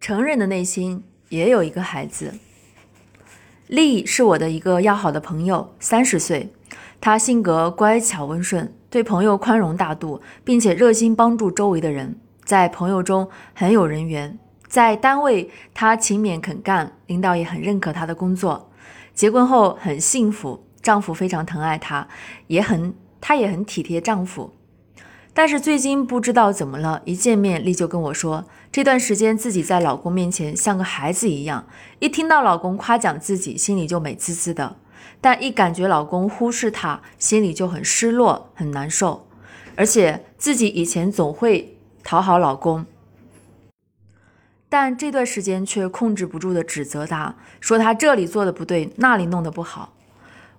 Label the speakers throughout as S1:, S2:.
S1: 成人的内心也有一个孩子。丽是我的一个要好的朋友，三十岁，她性格乖巧温顺，对朋友宽容大度，并且热心帮助周围的人，在朋友中很有人缘。在单位，她勤勉肯干，领导也很认可她的工作。结婚后很幸福，丈夫非常疼爱她，也很她也很体贴丈夫。但是最近不知道怎么了，一见面丽就跟我说，这段时间自己在老公面前像个孩子一样，一听到老公夸奖自己，心里就美滋滋的；但一感觉老公忽视她，心里就很失落、很难受。而且自己以前总会讨好老公，但这段时间却控制不住的指责他，说他这里做的不对，那里弄得不好。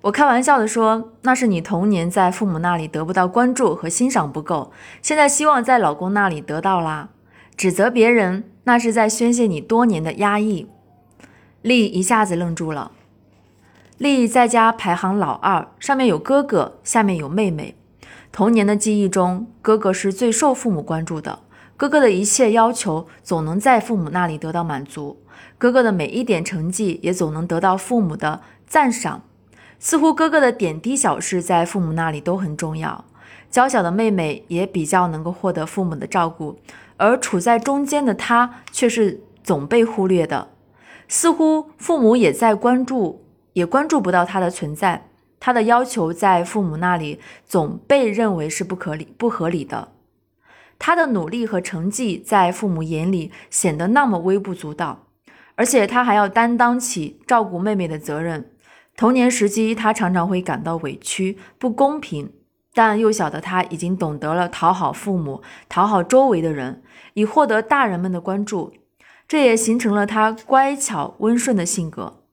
S1: 我开玩笑的说：“那是你童年在父母那里得不到关注和欣赏不够，现在希望在老公那里得到啦。”指责别人，那是在宣泄你多年的压抑。丽一下子愣住了。丽在家排行老二，上面有哥哥，下面有妹妹。童年的记忆中，哥哥是最受父母关注的，哥哥的一切要求总能在父母那里得到满足，哥哥的每一点成绩也总能得到父母的赞赏。似乎哥哥的点滴小事在父母那里都很重要，娇小的妹妹也比较能够获得父母的照顾，而处在中间的她却是总被忽略的。似乎父母也在关注，也关注不到她的存在。她的要求在父母那里总被认为是不合理、不合理的。她的努力和成绩在父母眼里显得那么微不足道，而且她还要担当起照顾妹妹的责任。童年时期，他常常会感到委屈、不公平，但幼小的他已经懂得了讨好父母、讨好周围的人，以获得大人们的关注。这也形成了他乖巧温顺的性格。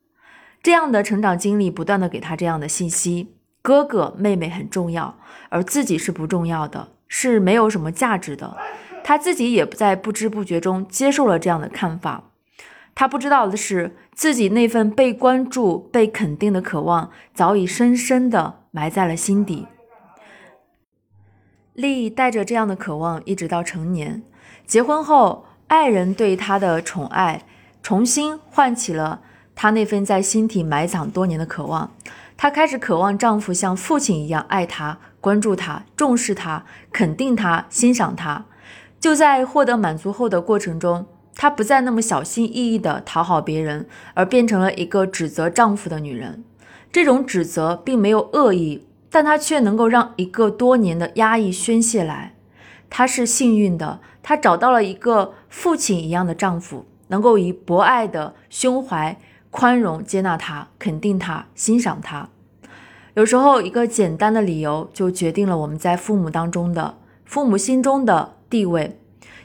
S1: 这样的成长经历不断的给他这样的信息：哥哥妹妹很重要，而自己是不重要的，是没有什么价值的。他自己也不在不知不觉中接受了这样的看法。他不知道的是，自己那份被关注、被肯定的渴望，早已深深地埋在了心底。丽带着这样的渴望，一直到成年。结婚后，爱人对她的宠爱，重新唤起了她那份在心底埋藏多年的渴望。她开始渴望丈夫像父亲一样爱她、关注她、重视她、肯定她、欣赏她。就在获得满足后的过程中。她不再那么小心翼翼地讨好别人，而变成了一个指责丈夫的女人。这种指责并没有恶意，但她却能够让一个多年的压抑宣泄来。她是幸运的，她找到了一个父亲一样的丈夫，能够以博爱的胸怀宽容接纳她、肯定她、欣赏她。有时候，一个简单的理由就决定了我们在父母当中的、父母心中的地位。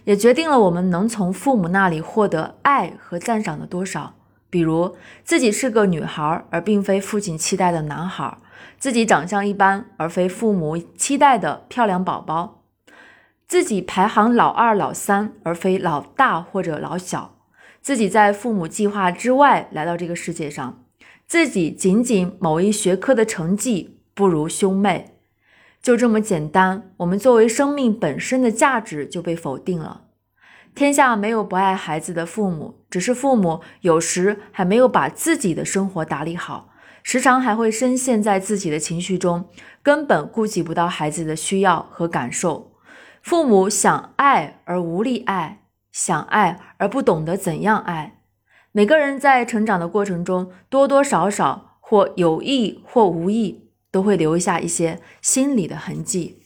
S1: 也决定了我们能从父母那里获得爱和赞赏的多少。比如，自己是个女孩，而并非父亲期待的男孩；自己长相一般，而非父母期待的漂亮宝宝；自己排行老二、老三，而非老大或者老小；自己在父母计划之外来到这个世界上；自己仅仅某一学科的成绩不如兄妹。就这么简单，我们作为生命本身的价值就被否定了。天下没有不爱孩子的父母，只是父母有时还没有把自己的生活打理好，时常还会深陷在自己的情绪中，根本顾及不到孩子的需要和感受。父母想爱而无力爱，想爱而不懂得怎样爱。每个人在成长的过程中，多多少少或有意或无意。都会留下一些心理的痕迹。